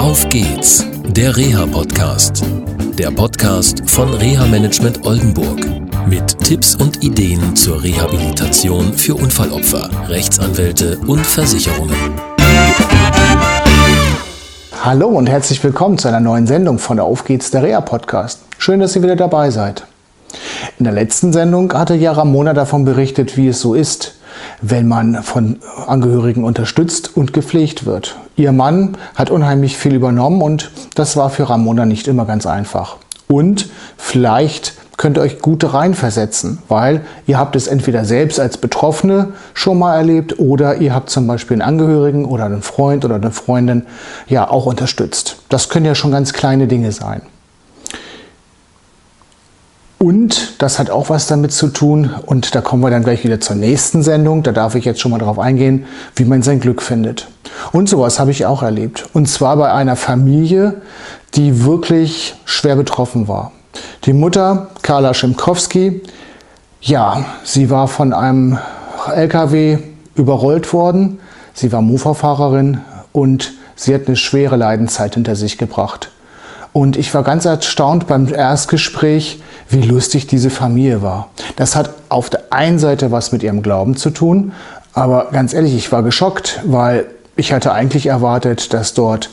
Auf geht's, der Reha-Podcast. Der Podcast von Reha Management Oldenburg. Mit Tipps und Ideen zur Rehabilitation für Unfallopfer, Rechtsanwälte und Versicherungen. Hallo und herzlich willkommen zu einer neuen Sendung von Auf geht's, der Reha-Podcast. Schön, dass ihr wieder dabei seid. In der letzten Sendung hatte ja Ramona davon berichtet, wie es so ist, wenn man von Angehörigen unterstützt und gepflegt wird. Ihr Mann hat unheimlich viel übernommen und das war für Ramona nicht immer ganz einfach. Und vielleicht könnt ihr euch gut reinversetzen, weil ihr habt es entweder selbst als Betroffene schon mal erlebt oder ihr habt zum Beispiel einen Angehörigen oder einen Freund oder eine Freundin ja auch unterstützt. Das können ja schon ganz kleine Dinge sein. Und das hat auch was damit zu tun, und da kommen wir dann gleich wieder zur nächsten Sendung, da darf ich jetzt schon mal darauf eingehen, wie man sein Glück findet. Und sowas habe ich auch erlebt. Und zwar bei einer Familie, die wirklich schwer betroffen war. Die Mutter, Carla Schimkowski, ja, sie war von einem LKW überrollt worden. Sie war Mofa-Fahrerin und sie hat eine schwere Leidenszeit hinter sich gebracht. Und ich war ganz erstaunt beim Erstgespräch, wie lustig diese Familie war. Das hat auf der einen Seite was mit ihrem Glauben zu tun, aber ganz ehrlich, ich war geschockt, weil ich hatte eigentlich erwartet, dass dort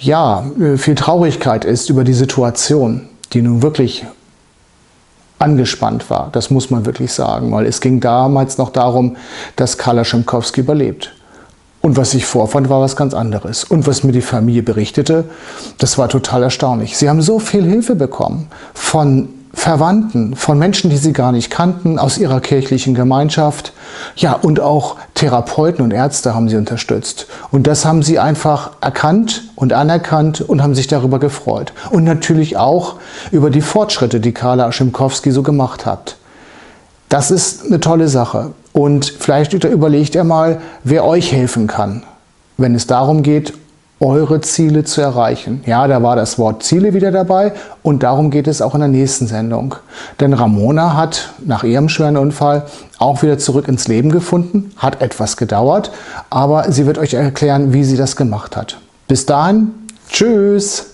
ja viel Traurigkeit ist über die Situation, die nun wirklich angespannt war. Das muss man wirklich sagen, weil es ging damals noch darum, dass Karla Schimkowski überlebt. Und was ich vorfand, war was ganz anderes. Und was mir die Familie berichtete, das war total erstaunlich. Sie haben so viel Hilfe bekommen von Verwandten, von Menschen, die sie gar nicht kannten, aus ihrer kirchlichen Gemeinschaft. Ja, und auch Therapeuten und Ärzte haben sie unterstützt. Und das haben sie einfach erkannt und anerkannt und haben sich darüber gefreut. Und natürlich auch über die Fortschritte, die Carla Schimkowski so gemacht hat. Das ist eine tolle Sache. Und vielleicht überlegt ihr mal, wer euch helfen kann, wenn es darum geht, eure Ziele zu erreichen. Ja, da war das Wort Ziele wieder dabei und darum geht es auch in der nächsten Sendung. Denn Ramona hat nach ihrem schweren Unfall auch wieder zurück ins Leben gefunden, hat etwas gedauert, aber sie wird euch erklären, wie sie das gemacht hat. Bis dahin, tschüss!